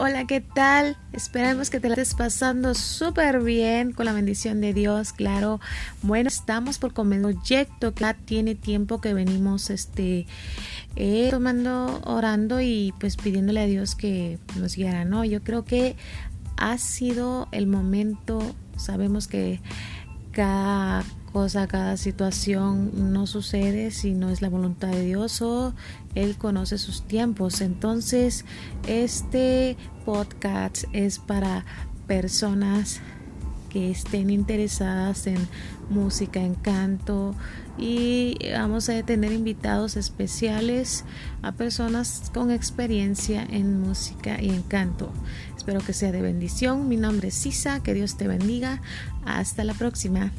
Hola, ¿qué tal? Esperamos que te la estés pasando súper bien con la bendición de Dios, claro. Bueno, estamos por comenzar un proyecto ya tiene tiempo que venimos este eh, tomando, orando y pues pidiéndole a Dios que nos guiara, ¿no? Yo creo que ha sido el momento, sabemos que cada cosa, cada situación no sucede si no es la voluntad de Dios o Él conoce sus tiempos. Entonces, este podcast es para personas que estén interesadas en música, en canto y vamos a tener invitados especiales a personas con experiencia en música y en canto. Espero que sea de bendición. Mi nombre es Sisa, que Dios te bendiga. Hasta la próxima.